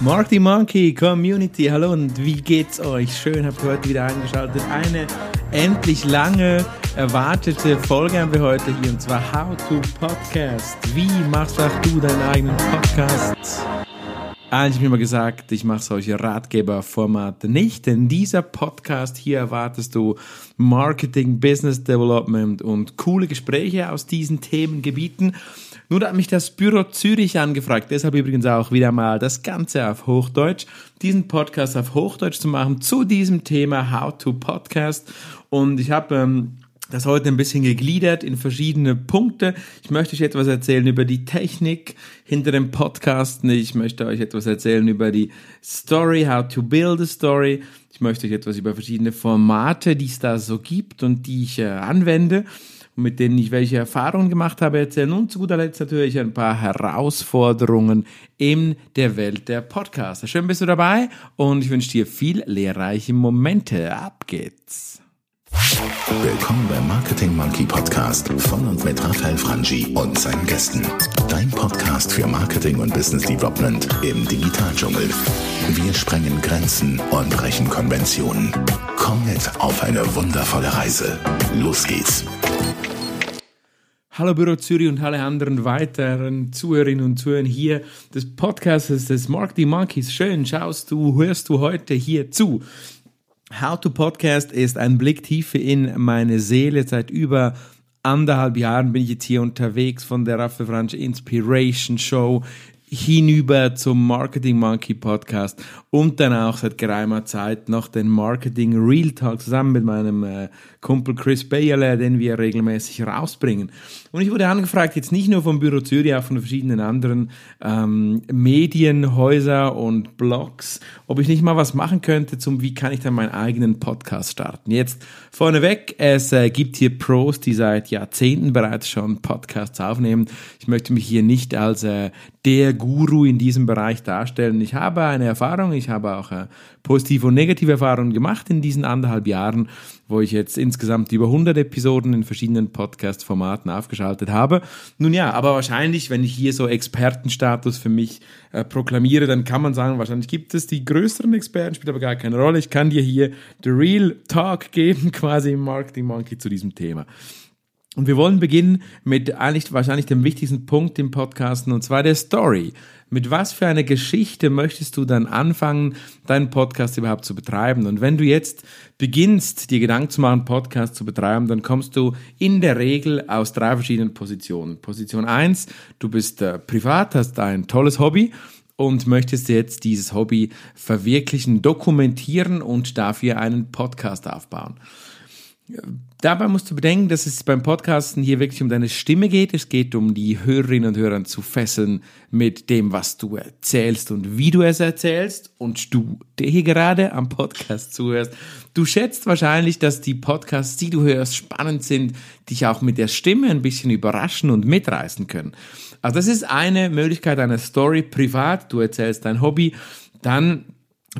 Marty Monkey Community, hallo und wie geht's euch? Schön, habt ihr heute wieder eingeschaltet. Eine endlich lange erwartete Folge haben wir heute hier und zwar How to Podcast. Wie machst auch du deinen eigenen Podcast? Eigentlich habe ich immer gesagt, ich mache solche Ratgeberformate nicht, denn dieser Podcast hier erwartest du Marketing, Business Development und coole Gespräche aus diesen Themengebieten. Nun hat mich das Büro Zürich angefragt, deshalb übrigens auch wieder mal das Ganze auf Hochdeutsch, diesen Podcast auf Hochdeutsch zu machen zu diesem Thema How to Podcast. Und ich habe ähm, das heute ein bisschen gegliedert in verschiedene Punkte. Ich möchte euch etwas erzählen über die Technik hinter dem Podcast. Ich möchte euch etwas erzählen über die Story, how to build a story. Ich möchte euch etwas über verschiedene Formate, die es da so gibt und die ich äh, anwende mit denen ich welche Erfahrungen gemacht habe, erzählen und zu guter Letzt natürlich ein paar Herausforderungen in der Welt der Podcaster. Schön bist du dabei und ich wünsche dir viel lehrreiche Momente. Ab geht's. Willkommen beim Marketing Monkey Podcast von und mit Raphael Frangi und seinen Gästen. Dein Podcast für Marketing und Business Development im Digitaldschungel. Wir sprengen Grenzen und brechen Konventionen. Komm mit auf eine wundervolle Reise. Los geht's. Hallo Büro Zürich und alle anderen weiteren Zuhörerinnen und Zuhörer hier des Podcasts des Marketing Monkeys. Schön schaust du, hörst du heute hier zu. How to Podcast ist ein Blick tiefer in meine Seele. Seit über anderthalb Jahren bin ich jetzt hier unterwegs von der Raffe Franch Inspiration Show hinüber zum Marketing Monkey Podcast und dann auch seit geraumer Zeit noch den Marketing Real Talk zusammen mit meinem äh, Kumpel Chris Bayerle, den wir regelmäßig rausbringen. Und ich wurde angefragt, jetzt nicht nur vom Büro Zürich, auch von verschiedenen anderen ähm, Medienhäuser und Blogs, ob ich nicht mal was machen könnte zum, wie kann ich dann meinen eigenen Podcast starten. Jetzt vorneweg, es äh, gibt hier Pros, die seit Jahrzehnten bereits schon Podcasts aufnehmen. Ich möchte mich hier nicht als äh, der Guru in diesem Bereich darstellen. Ich habe eine Erfahrung, ich habe auch äh, positive und negative Erfahrungen gemacht in diesen anderthalb Jahren, wo ich jetzt insgesamt über 100 Episoden in verschiedenen Podcast-Formaten aufgeschaltet habe. Nun ja, aber wahrscheinlich, wenn ich hier so Expertenstatus für mich äh, proklamiere, dann kann man sagen, wahrscheinlich gibt es die größeren Experten, spielt aber gar keine Rolle. Ich kann dir hier the real talk geben, quasi im Marketing Monkey zu diesem Thema. Und wir wollen beginnen mit eigentlich wahrscheinlich dem wichtigsten Punkt im Podcasten, und zwar der Story. Mit was für einer Geschichte möchtest du dann anfangen, deinen Podcast überhaupt zu betreiben? Und wenn du jetzt beginnst, dir Gedanken zu machen, Podcast zu betreiben, dann kommst du in der Regel aus drei verschiedenen Positionen. Position eins: du bist äh, privat, hast ein tolles Hobby und möchtest jetzt dieses Hobby verwirklichen, dokumentieren und dafür einen Podcast aufbauen. Dabei musst du bedenken, dass es beim Podcasten hier wirklich um deine Stimme geht. Es geht um die Hörerinnen und Hörer zu fesseln mit dem, was du erzählst und wie du es erzählst. Und du, der hier gerade am Podcast zuhörst, du schätzt wahrscheinlich, dass die Podcasts, die du hörst, spannend sind, dich auch mit der Stimme ein bisschen überraschen und mitreißen können. Also das ist eine Möglichkeit einer Story privat. Du erzählst dein Hobby. Dann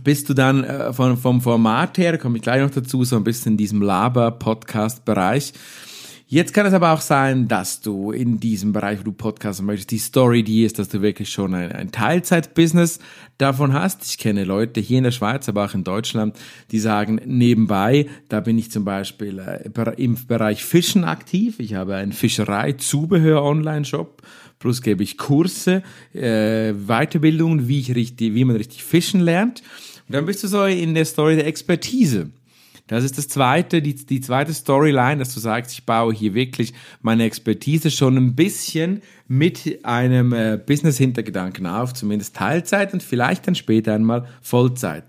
bist du dann äh, von, vom Format her, komme ich gleich noch dazu, so ein bisschen in diesem Laber-Podcast-Bereich. Jetzt kann es aber auch sein, dass du in diesem Bereich, wo du podcasten möchtest, die Story die ist, dass du wirklich schon ein, ein Teilzeit-Business davon hast. Ich kenne Leute hier in der Schweiz, aber auch in Deutschland, die sagen, nebenbei, da bin ich zum Beispiel äh, im Bereich Fischen aktiv. Ich habe einen Fischerei-Zubehör-Online-Shop Plus gebe ich Kurse, äh, Weiterbildungen, wie, ich richtig, wie man richtig fischen lernt. Und dann bist du so in der Story der Expertise. Das ist das zweite, die, die zweite Storyline, dass du sagst, ich baue hier wirklich meine Expertise schon ein bisschen mit einem äh, Business-Hintergedanken auf, zumindest Teilzeit und vielleicht dann später einmal Vollzeit.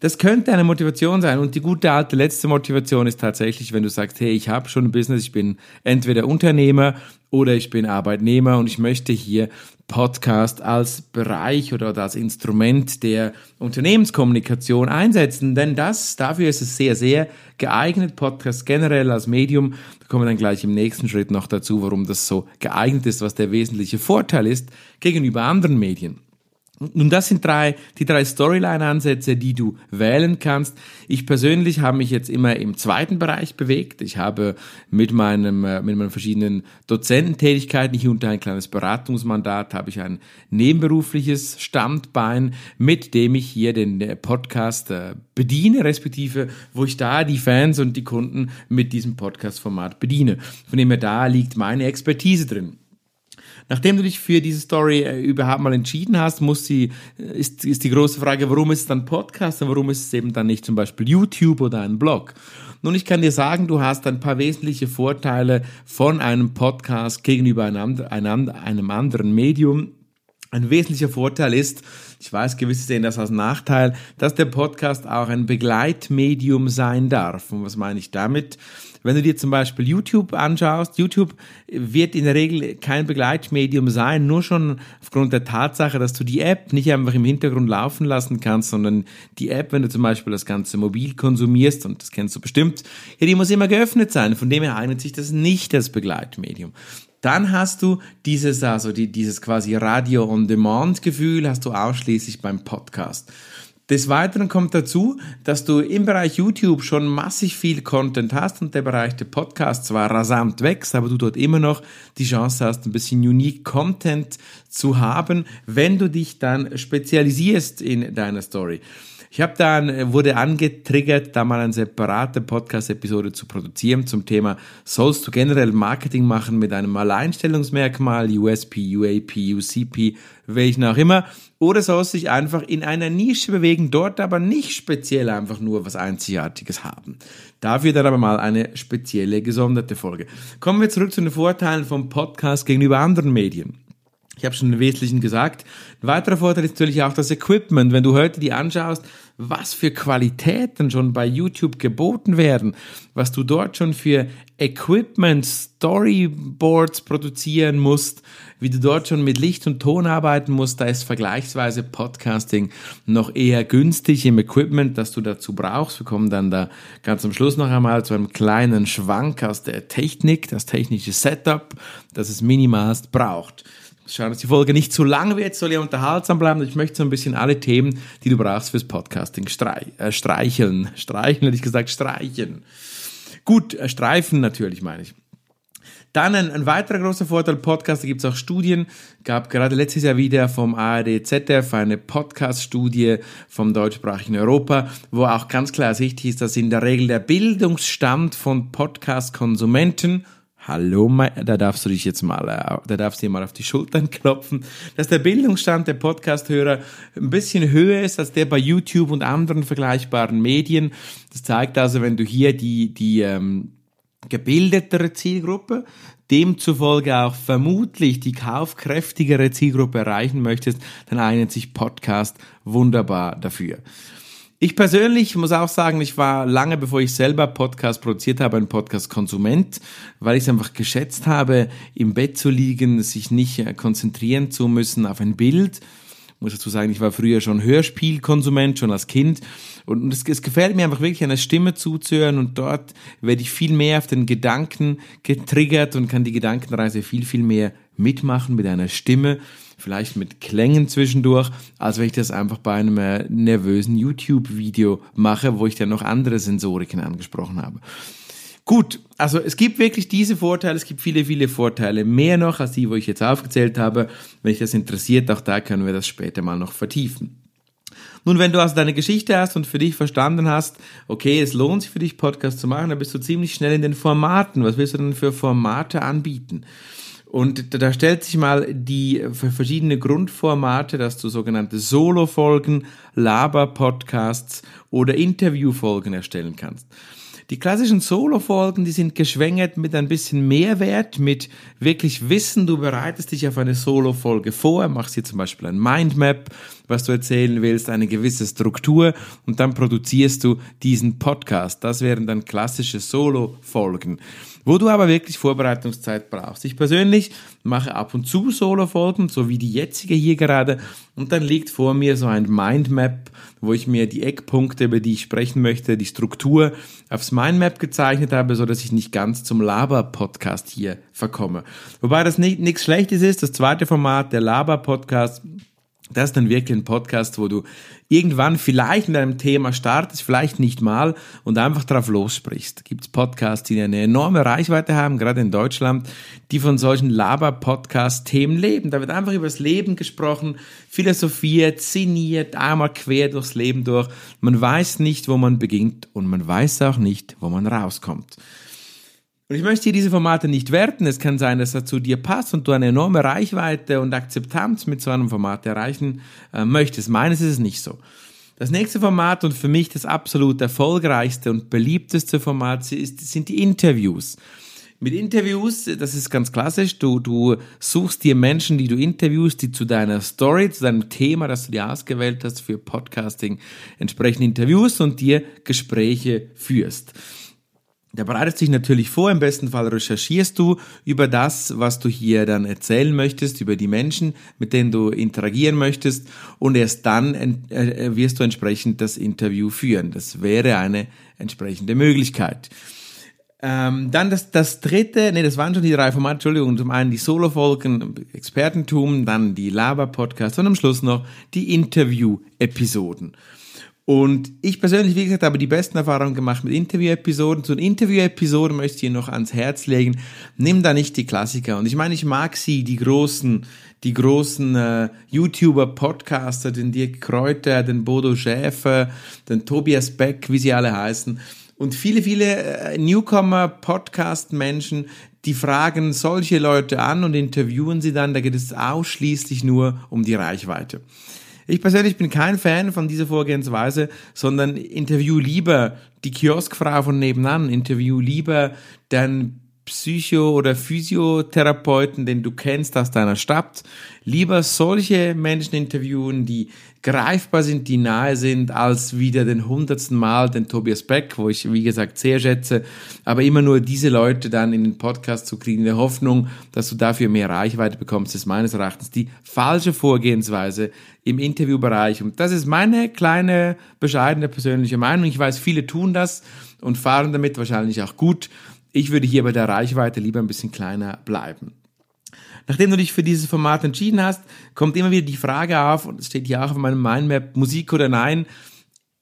Das könnte eine Motivation sein und die gute alte letzte Motivation ist tatsächlich, wenn du sagst, hey, ich habe schon ein Business, ich bin entweder Unternehmer oder ich bin Arbeitnehmer und ich möchte hier Podcast als Bereich oder als Instrument der Unternehmenskommunikation einsetzen, denn das, dafür ist es sehr, sehr geeignet, Podcast generell als Medium, da kommen wir dann gleich im nächsten Schritt noch dazu, warum das so geeignet ist, was der wesentliche Vorteil ist gegenüber anderen Medien. Nun, das sind drei, die drei Storyline-Ansätze, die du wählen kannst. Ich persönlich habe mich jetzt immer im zweiten Bereich bewegt. Ich habe mit meinem, äh, mit meinen verschiedenen Dozententätigkeiten, hier unter ein kleines Beratungsmandat, habe ich ein nebenberufliches Standbein, mit dem ich hier den äh, Podcast äh, bediene, respektive, wo ich da die Fans und die Kunden mit diesem Podcast-Format bediene. Von dem her da liegt meine Expertise drin. Nachdem du dich für diese Story äh, überhaupt mal entschieden hast, muss sie, äh, ist, ist die große Frage, warum ist es dann Podcast und warum ist es eben dann nicht zum Beispiel YouTube oder ein Blog? Nun, ich kann dir sagen, du hast ein paar wesentliche Vorteile von einem Podcast gegenüber einem, einem anderen Medium. Ein wesentlicher Vorteil ist, ich weiß, gewisse sehen das als Nachteil, dass der Podcast auch ein Begleitmedium sein darf. Und was meine ich damit? Wenn du dir zum Beispiel YouTube anschaust, YouTube wird in der Regel kein Begleitmedium sein, nur schon aufgrund der Tatsache, dass du die App nicht einfach im Hintergrund laufen lassen kannst, sondern die App, wenn du zum Beispiel das Ganze mobil konsumierst, und das kennst du bestimmt, ja, die muss immer geöffnet sein. Von dem her eignet sich das nicht als Begleitmedium. Dann hast du dieses, also die, dieses quasi Radio-on-Demand-Gefühl hast du ausschließlich beim Podcast. Des Weiteren kommt dazu, dass du im Bereich YouTube schon massig viel Content hast und der Bereich der Podcast zwar rasant wächst, aber du dort immer noch die Chance hast, ein bisschen unique Content zu haben, wenn du dich dann spezialisierst in deiner Story. Ich habe dann, äh, wurde angetriggert, da mal eine separate Podcast-Episode zu produzieren zum Thema, sollst du generell Marketing machen mit einem Alleinstellungsmerkmal, USP, UAP, UCP, welchen auch immer, oder sollst du dich einfach in einer Nische bewegen, dort aber nicht speziell einfach nur was Einzigartiges haben. Dafür dann aber mal eine spezielle, gesonderte Folge. Kommen wir zurück zu den Vorteilen vom Podcast gegenüber anderen Medien. Ich habe schon im Wesentlichen gesagt. Ein weiterer Vorteil ist natürlich auch das Equipment. Wenn du heute die anschaust, was für Qualitäten schon bei YouTube geboten werden, was du dort schon für Equipment, Storyboards produzieren musst, wie du dort schon mit Licht und Ton arbeiten musst, da ist vergleichsweise Podcasting noch eher günstig im Equipment, das du dazu brauchst. Wir kommen dann da ganz am Schluss noch einmal zu einem kleinen Schwank aus der Technik, das technische Setup, das es minimalst braucht. Schauen, dass die Folge nicht zu lang wird, soll ja unterhaltsam bleiben. Ich möchte so ein bisschen alle Themen, die du brauchst fürs Podcasting, streich, äh, streicheln. Streicheln hätte ich gesagt, streichen. Gut, äh, streifen natürlich meine ich. Dann ein, ein weiterer großer Vorteil, Podcast, da gibt es auch Studien, gab gerade letztes Jahr wieder vom ARD ZDF eine Podcast-Studie vom deutschsprachigen Europa, wo auch ganz klar sichtlich ist, dass in der Regel der Bildungsstand von Podcast-Konsumenten Hallo, da darfst du dich jetzt mal, äh, da darfst du dir mal auf die Schultern klopfen, dass der Bildungsstand der Podcast-Hörer ein bisschen höher ist als der bei YouTube und anderen vergleichbaren Medien. Das zeigt also, wenn du hier die, die ähm, gebildetere Zielgruppe, demzufolge auch vermutlich die kaufkräftigere Zielgruppe erreichen möchtest, dann eignet sich Podcast wunderbar dafür. Ich persönlich muss auch sagen, ich war lange bevor ich selber Podcast produziert habe, ein Podcast-Konsument, weil ich es einfach geschätzt habe, im Bett zu liegen, sich nicht äh, konzentrieren zu müssen auf ein Bild. Ich muss dazu sagen, ich war früher schon Hörspielkonsument, schon als Kind. Und es, es gefällt mir einfach wirklich, einer Stimme zuzuhören und dort werde ich viel mehr auf den Gedanken getriggert und kann die Gedankenreise viel, viel mehr mitmachen mit einer Stimme vielleicht mit Klängen zwischendurch, als wenn ich das einfach bei einem äh, nervösen YouTube-Video mache, wo ich dann noch andere Sensoriken angesprochen habe. Gut, also es gibt wirklich diese Vorteile, es gibt viele, viele Vorteile, mehr noch als die, wo ich jetzt aufgezählt habe. Wenn dich das interessiert, auch da können wir das später mal noch vertiefen. Nun, wenn du also deine Geschichte hast und für dich verstanden hast, okay, es lohnt sich für dich, Podcast zu machen, dann bist du ziemlich schnell in den Formaten. Was willst du denn für Formate anbieten? Und da stellt sich mal die verschiedene Grundformate, dass du sogenannte Solo-Folgen, Laber-Podcasts oder Interview-Folgen erstellen kannst. Die klassischen Solo-Folgen, die sind geschwängert mit ein bisschen Mehrwert, mit wirklich Wissen. Du bereitest dich auf eine Solo-Folge vor, machst hier zum Beispiel ein Mindmap, was du erzählen willst, eine gewisse Struktur und dann produzierst du diesen Podcast. Das wären dann klassische Solo-Folgen wo du aber wirklich Vorbereitungszeit brauchst. Ich persönlich mache ab und zu Solo-Folgen, so wie die jetzige hier gerade, und dann liegt vor mir so ein Mindmap, wo ich mir die Eckpunkte, über die ich sprechen möchte, die Struktur aufs Mindmap gezeichnet habe, so dass ich nicht ganz zum Laber-Podcast hier verkomme. Wobei das nichts Schlechtes ist. Das zweite Format, der Laber-Podcast, Das ist dann wirklich ein Podcast, wo du irgendwann vielleicht in deinem Thema startest, vielleicht nicht mal und einfach drauf lossprichst. Gibt es Podcasts, die eine enorme Reichweite haben, gerade in Deutschland, die von solchen Laber-Podcast-Themen leben. Da wird einfach über das Leben gesprochen, philosophiert, sinniert, einmal quer durchs Leben durch. Man weiß nicht, wo man beginnt und man weiß auch nicht, wo man rauskommt. Und ich möchte hier diese Formate nicht werten. Es kann sein, dass er zu dir passt und du eine enorme Reichweite und Akzeptanz mit so einem Format erreichen äh, möchtest. Meines ist es nicht so. Das nächste Format und für mich das absolut erfolgreichste und beliebteste Format ist, sind die Interviews. Mit Interviews, das ist ganz klassisch, du, du suchst dir Menschen, die du interviewst, die zu deiner Story, zu deinem Thema, das du dir ausgewählt hast für Podcasting, entsprechend interviews und dir Gespräche führst. Der bereitet sich natürlich vor, im besten Fall recherchierst du über das, was du hier dann erzählen möchtest, über die Menschen, mit denen du interagieren möchtest und erst dann äh, wirst du entsprechend das Interview führen. Das wäre eine entsprechende Möglichkeit. Ähm, dann das, das dritte, nee, das waren schon die drei Formate, Entschuldigung, zum einen die Solo-Folgen, Expertentum, dann die Lava-Podcasts und am Schluss noch die Interview-Episoden. Und ich persönlich, wie gesagt, habe die besten Erfahrungen gemacht mit Interview-Episoden. Zu den Interview-Episoden möchte ich dir noch ans Herz legen. Nimm da nicht die Klassiker. Und ich meine, ich mag sie, die großen, die großen äh, YouTuber, Podcaster, den Dirk Kräuter, den Bodo Schäfer, den Tobias Beck, wie sie alle heißen. Und viele, viele äh, Newcomer-Podcast-Menschen, die fragen solche Leute an und interviewen sie dann. Da geht es ausschließlich nur um die Reichweite. Ich persönlich bin kein Fan von dieser Vorgehensweise, sondern interview lieber die Kioskfrau von nebenan, interview lieber den Psycho- oder Physiotherapeuten, den du kennst aus deiner Stadt. Lieber solche Menschen interviewen, die greifbar sind, die nahe sind, als wieder den hundertsten Mal den Tobias Beck, wo ich, wie gesagt, sehr schätze, aber immer nur diese Leute dann in den Podcast zu kriegen, in der Hoffnung, dass du dafür mehr Reichweite bekommst, ist meines Erachtens die falsche Vorgehensweise im Interviewbereich. Und das ist meine kleine, bescheidene persönliche Meinung. Ich weiß, viele tun das und fahren damit wahrscheinlich auch gut. Ich würde hier bei der Reichweite lieber ein bisschen kleiner bleiben. Nachdem du dich für dieses Format entschieden hast, kommt immer wieder die Frage auf, und es steht hier auch auf meinem Mindmap, Musik oder nein.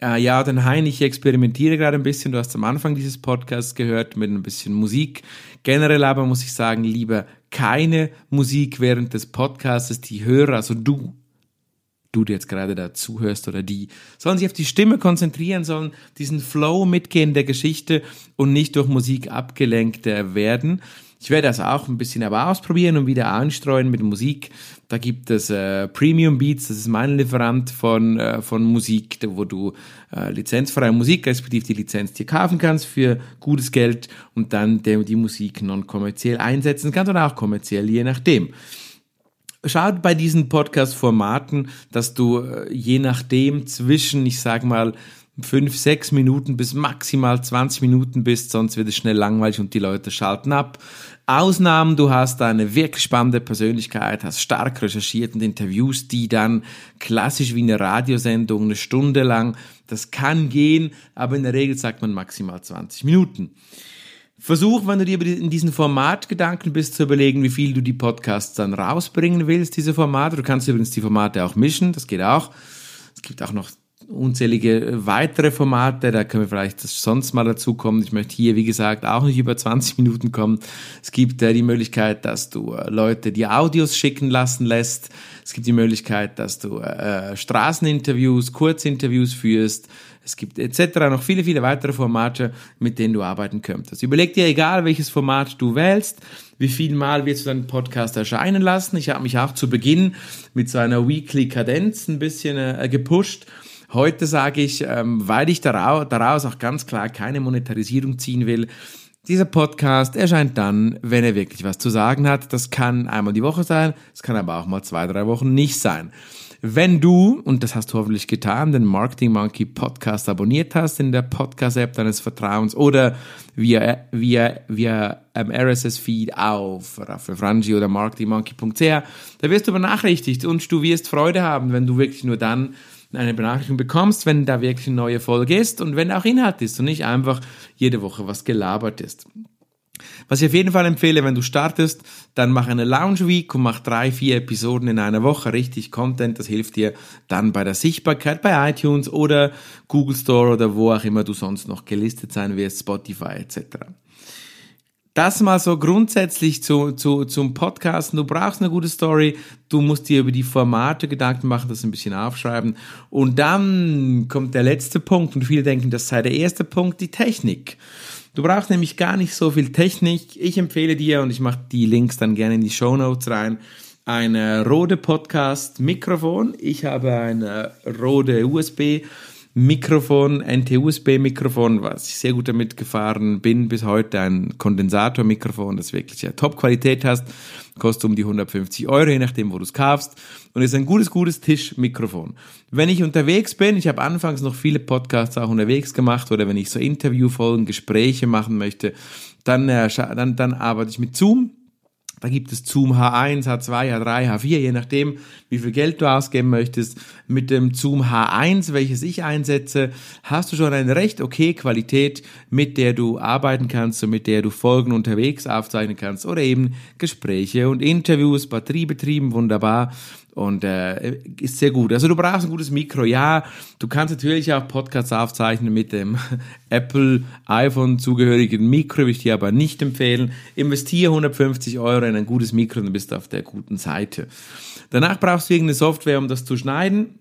Äh, ja oder nein, ich experimentiere gerade ein bisschen. Du hast am Anfang dieses Podcasts gehört mit ein bisschen Musik. Generell aber muss ich sagen, lieber keine Musik während des Podcasts. Die Hörer, also du du jetzt gerade dazu hörst oder die, sollen sich auf die Stimme konzentrieren, sollen diesen Flow mitgehen der Geschichte und nicht durch Musik abgelenkt werden. Ich werde das auch ein bisschen aber ausprobieren und wieder anstreuen mit Musik. Da gibt es äh, Premium Beats, das ist mein Lieferant von, äh, von Musik, wo du äh, lizenzfreie Musik, respektive die Lizenz dir kaufen kannst für gutes Geld und dann die Musik non-kommerziell einsetzen kannst oder auch kommerziell, je nachdem. Schaut bei diesen Podcast-Formaten, dass du äh, je nachdem zwischen, ich sag mal, fünf, sechs Minuten bis maximal 20 Minuten bist, sonst wird es schnell langweilig und die Leute schalten ab. Ausnahmen, du hast eine wirklich spannende Persönlichkeit, hast stark recherchiert und Interviews, die dann klassisch wie eine Radiosendung eine Stunde lang, das kann gehen, aber in der Regel sagt man maximal 20 Minuten. Versuch, wenn du dir in diesen Formatgedanken bist, zu überlegen, wie viel du die Podcasts dann rausbringen willst, diese Formate. Du kannst übrigens die Formate auch mischen, das geht auch. Es gibt auch noch unzählige weitere Formate, da können wir vielleicht sonst mal dazu kommen. Ich möchte hier, wie gesagt, auch nicht über 20 Minuten kommen. Es gibt äh, die Möglichkeit, dass du äh, Leute die Audios schicken lassen lässt. Es gibt die Möglichkeit, dass du äh, Straßeninterviews, Kurzinterviews führst. Es gibt etc. noch viele, viele weitere Formate, mit denen du arbeiten könntest. Überleg dir, egal welches Format du wählst, wie viel Mal wirst du deinen Podcast erscheinen lassen. Ich habe mich auch zu Beginn mit so einer Weekly Kadenz ein bisschen äh, gepusht Heute sage ich, ähm, weil ich daraus auch ganz klar keine Monetarisierung ziehen will, dieser Podcast erscheint dann, wenn er wirklich was zu sagen hat. Das kann einmal die Woche sein, es kann aber auch mal zwei, drei Wochen nicht sein. Wenn du, und das hast du hoffentlich getan, den Marketing Monkey Podcast abonniert hast in der Podcast-App deines Vertrauens oder via, via, via RSS-Feed auf Frangi oder marketingmonkey.ch, da wirst du benachrichtigt und du wirst Freude haben, wenn du wirklich nur dann eine Benachrichtigung bekommst, wenn da wirklich eine neue Folge ist und wenn auch Inhalt ist und nicht einfach jede Woche was gelabert ist. Was ich auf jeden Fall empfehle, wenn du startest, dann mach eine Lounge Week und mach drei, vier Episoden in einer Woche, richtig Content. Das hilft dir dann bei der Sichtbarkeit bei iTunes oder Google Store oder wo auch immer du sonst noch gelistet sein wirst, Spotify etc. Das mal so grundsätzlich zu, zu, zum Podcasten. Du brauchst eine gute Story. Du musst dir über die Formate Gedanken machen, das ein bisschen aufschreiben. Und dann kommt der letzte Punkt. Und viele denken, das sei der erste Punkt, die Technik. Du brauchst nämlich gar nicht so viel Technik. Ich empfehle dir, und ich mache die Links dann gerne in die Show Notes rein, ein Rode Podcast Mikrofon. Ich habe ein Rode USB Mikrofon, NT-USB-Mikrofon, was ich sehr gut damit gefahren bin bis heute, ein Kondensatormikrofon, das wirklich ja Top-Qualität hast, kostet um die 150 Euro, je nachdem, wo du es kaufst. Und ist ein gutes, gutes Tischmikrofon. Wenn ich unterwegs bin, ich habe anfangs noch viele Podcasts auch unterwegs gemacht oder wenn ich so Interviewfolgen, Gespräche machen möchte, dann, äh, dann, dann arbeite ich mit Zoom, da gibt es Zoom H1, H2, H3, H4, je nachdem, wie viel Geld du ausgeben möchtest. Mit dem Zoom H1, welches ich einsetze, hast du schon eine recht okay Qualität, mit der du arbeiten kannst und mit der du Folgen unterwegs aufzeichnen kannst oder eben Gespräche und Interviews, batteriebetrieben, wunderbar und äh, ist sehr gut. Also du brauchst ein gutes Mikro, ja. Du kannst natürlich auch Podcasts aufzeichnen mit dem Apple iPhone zugehörigen Mikro, würde ich dir aber nicht empfehlen. Investiere 150 Euro in ein gutes Mikro und dann bist du auf der guten Seite. Danach brauchst du irgendeine Software, um das zu schneiden.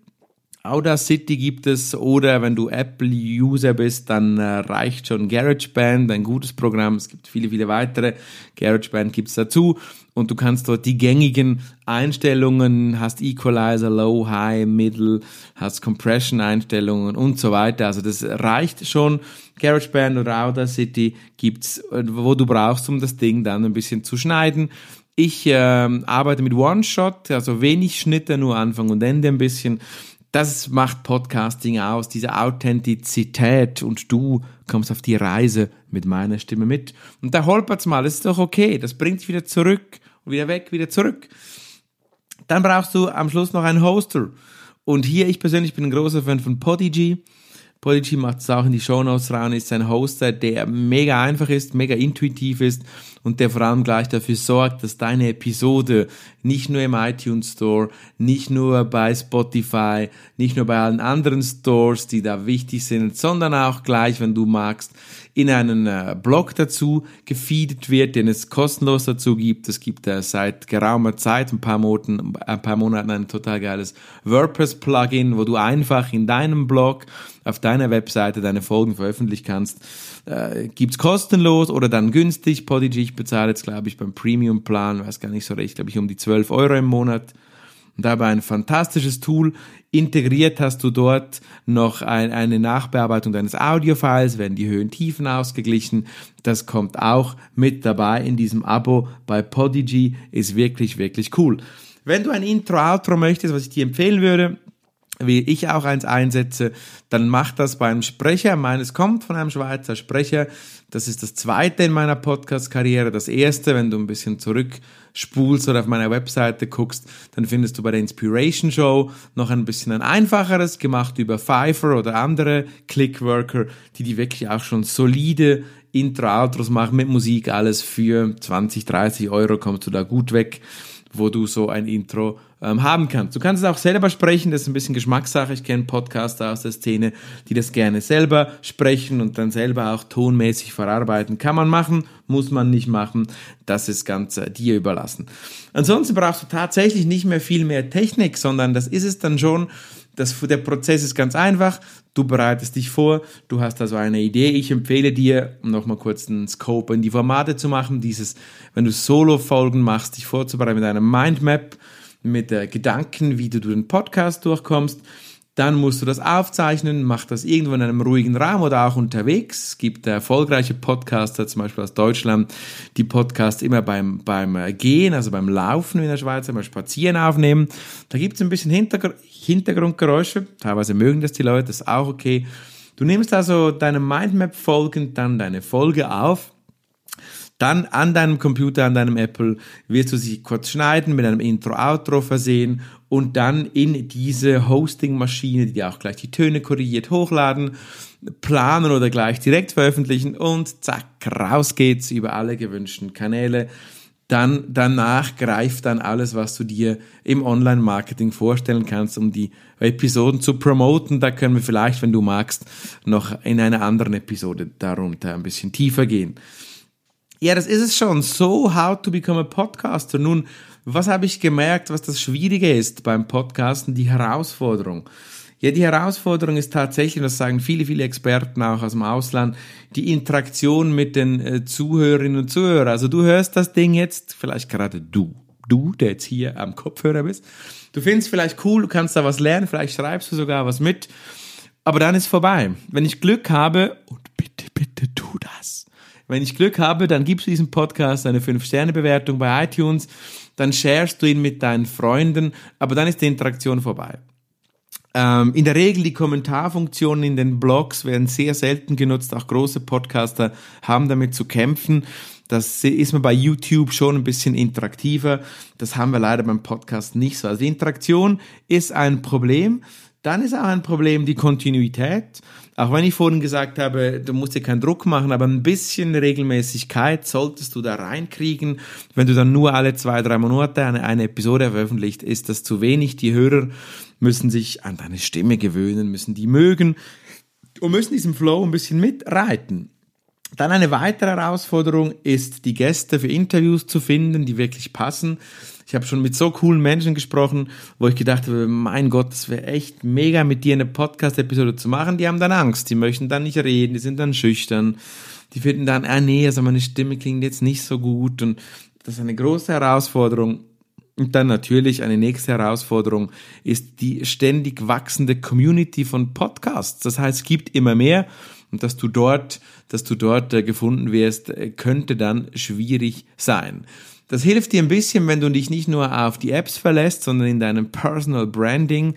Audacity gibt es oder wenn du Apple-User bist, dann äh, reicht schon GarageBand, ein gutes Programm. Es gibt viele, viele weitere. GarageBand gibt's dazu und du kannst dort die gängigen Einstellungen, hast Equalizer, Low, High, Middle, hast Compression-Einstellungen und so weiter. Also das reicht schon. GarageBand oder Audacity gibt's, äh, wo du brauchst, um das Ding dann ein bisschen zu schneiden. Ich äh, arbeite mit One-Shot, also wenig Schnitte, nur Anfang und Ende ein bisschen das macht Podcasting aus, diese Authentizität und du kommst auf die Reise mit meiner Stimme mit. Und da holpert's mal, das ist doch okay, das bringt dich wieder zurück und wieder weg, wieder zurück. Dann brauchst du am Schluss noch einen Hoster. Und hier, ich persönlich bin ein großer Fan von Podigy. Podigy macht es auch in die Shownotes rein, ist ein Hoster, der mega einfach ist, mega intuitiv ist und der vor allem gleich dafür sorgt, dass deine Episode nicht nur im iTunes Store, nicht nur bei Spotify, nicht nur bei allen anderen Stores, die da wichtig sind, sondern auch gleich, wenn du magst, in einen äh, Blog dazu gefeedet wird, den es kostenlos dazu gibt. Es gibt äh, seit geraumer Zeit, ein paar Monaten, ein paar Monaten ein total geiles WordPress-Plugin, wo du einfach in deinem Blog auf deiner Webseite deine Folgen veröffentlichen kannst. Äh, gibt's kostenlos oder dann günstig. Podigy, ich bezahle jetzt, glaube ich, beim Premium-Plan, weiß gar nicht so recht, glaube ich, um die 12 Euro im Monat. Und dabei ein fantastisches Tool. Integriert hast du dort noch ein, eine Nachbearbeitung deines Audiofiles, werden die Höhen Tiefen ausgeglichen. Das kommt auch mit dabei in diesem Abo bei Podigy. Ist wirklich, wirklich cool. Wenn du ein Intro-Outro möchtest, was ich dir empfehlen würde, wie ich auch eins einsetze, dann mach das beim Sprecher. Meines kommt von einem Schweizer Sprecher. Das ist das zweite in meiner Podcast-Karriere. Das erste, wenn du ein bisschen zurückspulst oder auf meiner Webseite guckst, dann findest du bei der Inspiration Show noch ein bisschen ein einfacheres, gemacht über Fiverr oder andere Clickworker, die die wirklich auch schon solide Intro-Outros machen mit Musik, alles für 20, 30 Euro kommst du da gut weg wo du so ein Intro ähm, haben kannst. Du kannst es auch selber sprechen, das ist ein bisschen Geschmackssache. Ich kenne Podcaster aus der Szene, die das gerne selber sprechen und dann selber auch tonmäßig verarbeiten. Kann man machen, muss man nicht machen. Das ist ganz äh, dir überlassen. Ansonsten brauchst du tatsächlich nicht mehr viel mehr Technik, sondern das ist es dann schon. Das, der Prozess ist ganz einfach. Du bereitest dich vor, du hast also eine Idee. Ich empfehle dir, um nochmal kurz einen Scope in die Formate zu machen, dieses, wenn du Solo-Folgen machst, dich vorzubereiten mit einer Mindmap, mit äh, Gedanken, wie du den Podcast durchkommst. Dann musst du das aufzeichnen, mach das irgendwo in einem ruhigen Raum oder auch unterwegs. Es gibt erfolgreiche Podcaster, zum Beispiel aus Deutschland, die Podcasts immer beim, beim äh, Gehen, also beim Laufen in der Schweiz, beim Spazieren aufnehmen. Da gibt es ein bisschen Hintergr Hintergrundgeräusche. Teilweise mögen das die Leute, das ist auch okay. Du nimmst also deine Mindmap folgend dann deine Folge auf Dann an deinem Computer, an deinem Apple wirst du sie kurz schneiden, mit einem Intro-Outro versehen und dann in diese Hosting-Maschine, die dir auch gleich die Töne korrigiert, hochladen, planen oder gleich direkt veröffentlichen und zack, raus geht's über alle gewünschten Kanäle dann danach greift dann alles, was du dir im Online-Marketing vorstellen kannst, um die Episoden zu promoten. Da können wir vielleicht, wenn du magst, noch in einer anderen Episode darunter ein bisschen tiefer gehen. Ja, das ist es schon. So, how to become a podcaster. Nun, was habe ich gemerkt, was das Schwierige ist beim Podcasten? Die Herausforderung. Ja, die Herausforderung ist tatsächlich, das sagen viele, viele Experten auch aus dem Ausland, die Interaktion mit den äh, Zuhörerinnen und Zuhörern. Also du hörst das Ding jetzt, vielleicht gerade du, du, der jetzt hier am Kopfhörer bist. Du findest vielleicht cool, du kannst da was lernen, vielleicht schreibst du sogar was mit, aber dann ist vorbei. Wenn ich Glück habe, und bitte. Wenn ich Glück habe, dann gibst du diesem Podcast eine 5-Sterne-Bewertung bei iTunes, dann sharest du ihn mit deinen Freunden, aber dann ist die Interaktion vorbei. Ähm, in der Regel die Kommentarfunktionen in den Blogs werden sehr selten genutzt. Auch große Podcaster haben damit zu kämpfen. Das ist man bei YouTube schon ein bisschen interaktiver. Das haben wir leider beim Podcast nicht so. Also die Interaktion ist ein Problem. Dann ist auch ein Problem die Kontinuität. Auch wenn ich vorhin gesagt habe, du musst dir keinen Druck machen, aber ein bisschen Regelmäßigkeit solltest du da reinkriegen. Wenn du dann nur alle zwei, drei Monate eine, eine Episode veröffentlicht, ist das zu wenig. Die Hörer müssen sich an deine Stimme gewöhnen, müssen die mögen und müssen diesen Flow ein bisschen mitreiten. Dann eine weitere Herausforderung ist, die Gäste für Interviews zu finden, die wirklich passen. Ich habe schon mit so coolen Menschen gesprochen, wo ich gedacht habe, mein Gott, das wäre echt mega, mit dir eine Podcast-Episode zu machen. Die haben dann Angst, die möchten dann nicht reden, die sind dann schüchtern, die finden dann, ah nee, also meine Stimme klingt jetzt nicht so gut und das ist eine große Herausforderung. Und dann natürlich eine nächste Herausforderung ist die ständig wachsende Community von Podcasts. Das heißt, es gibt immer mehr und dass du dort, dass du dort äh, gefunden wirst, äh, könnte dann schwierig sein. Das hilft dir ein bisschen, wenn du dich nicht nur auf die Apps verlässt, sondern in deinem Personal Branding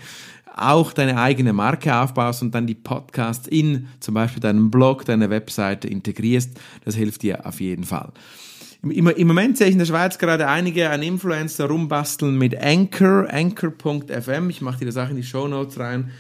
auch deine eigene Marke aufbaust und dann die Podcasts in zum Beispiel deinem Blog, deiner Webseite integrierst. Das hilft dir auf jeden Fall. Im, Im Moment sehe ich in der Schweiz gerade einige an Influencer rumbasteln mit Anchor, anchor.fm. Ich mache dir das auch in die Show Notes rein.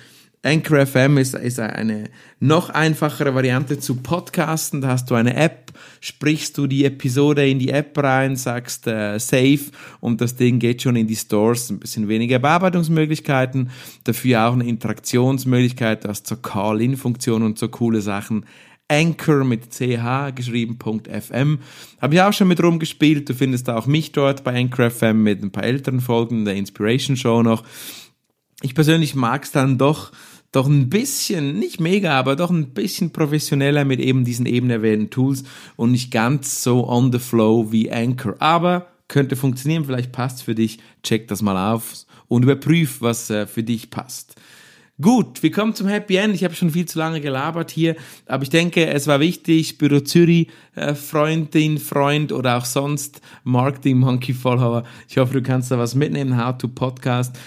Anchor FM ist, ist eine noch einfachere Variante zu Podcasten. Da hast du eine App, sprichst du die Episode in die App rein, sagst äh, Save und das Ding geht schon in die Stores. Ein bisschen weniger Bearbeitungsmöglichkeiten, dafür auch eine Interaktionsmöglichkeit, das zur Call-In-Funktion und so coole Sachen. Anchor mit ch geschrieben.fm. Habe ich auch schon mit rumgespielt. Du findest auch mich dort bei Anchor FM mit ein paar älteren Folgen der Inspiration Show noch. Ich persönlich mag es dann doch doch ein bisschen, nicht mega, aber doch ein bisschen professioneller mit eben diesen eben erwähnten Tools und nicht ganz so on the flow wie Anchor. Aber könnte funktionieren, vielleicht passt für dich. Check das mal auf und überprüf, was äh, für dich passt. Gut, wir kommen zum Happy End. Ich habe schon viel zu lange gelabert hier, aber ich denke, es war wichtig, Büro Zürich, äh, Freundin, Freund oder auch sonst Marketing Monkey Follower. Ich hoffe, du kannst da was mitnehmen, How to Podcast.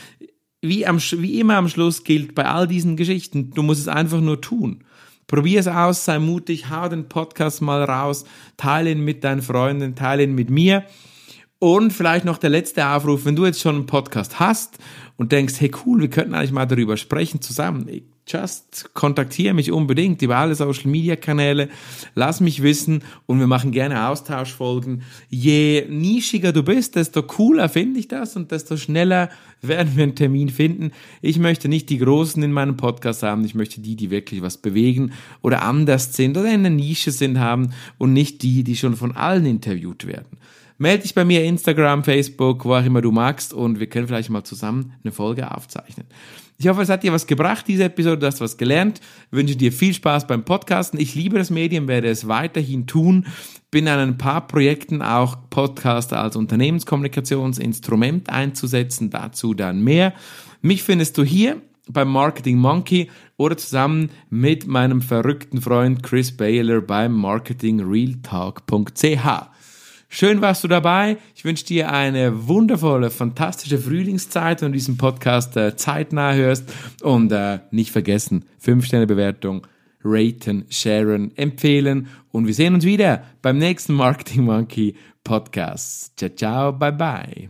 Wie, am, wie immer am Schluss gilt bei all diesen Geschichten, du musst es einfach nur tun. Probier es aus, sei mutig, hau den Podcast mal raus, teile ihn mit deinen Freunden, teile ihn mit mir. Und vielleicht noch der letzte Aufruf, wenn du jetzt schon einen Podcast hast und denkst, hey cool, wir könnten eigentlich mal darüber sprechen zusammen. Just kontaktiere mich unbedingt über alle Social Media Kanäle, lass mich wissen und wir machen gerne Austauschfolgen. Je nischiger du bist, desto cooler finde ich das und desto schneller werden wir einen Termin finden. Ich möchte nicht die Großen in meinem Podcast haben, ich möchte die, die wirklich was bewegen oder anders sind oder in der Nische sind haben und nicht die, die schon von allen interviewt werden. Melde dich bei mir Instagram, Facebook, wo auch immer du magst und wir können vielleicht mal zusammen eine Folge aufzeichnen. Ich hoffe, es hat dir was gebracht, diese Episode, du hast was gelernt. Ich wünsche dir viel Spaß beim Podcasten. Ich liebe das Medium, werde es weiterhin tun. Bin an ein paar Projekten auch Podcaster als Unternehmenskommunikationsinstrument einzusetzen, dazu dann mehr. Mich findest du hier beim Marketing Monkey oder zusammen mit meinem verrückten Freund Chris Baylor beim marketingrealtalk.ch. Schön warst du dabei. Ich wünsche dir eine wundervolle, fantastische Frühlingszeit und diesen Podcast äh, zeitnah hörst. Und äh, nicht vergessen, 5-Sterne-Bewertung, raten, sharen, empfehlen und wir sehen uns wieder beim nächsten Marketing Monkey Podcast. Ciao, ciao, bye bye.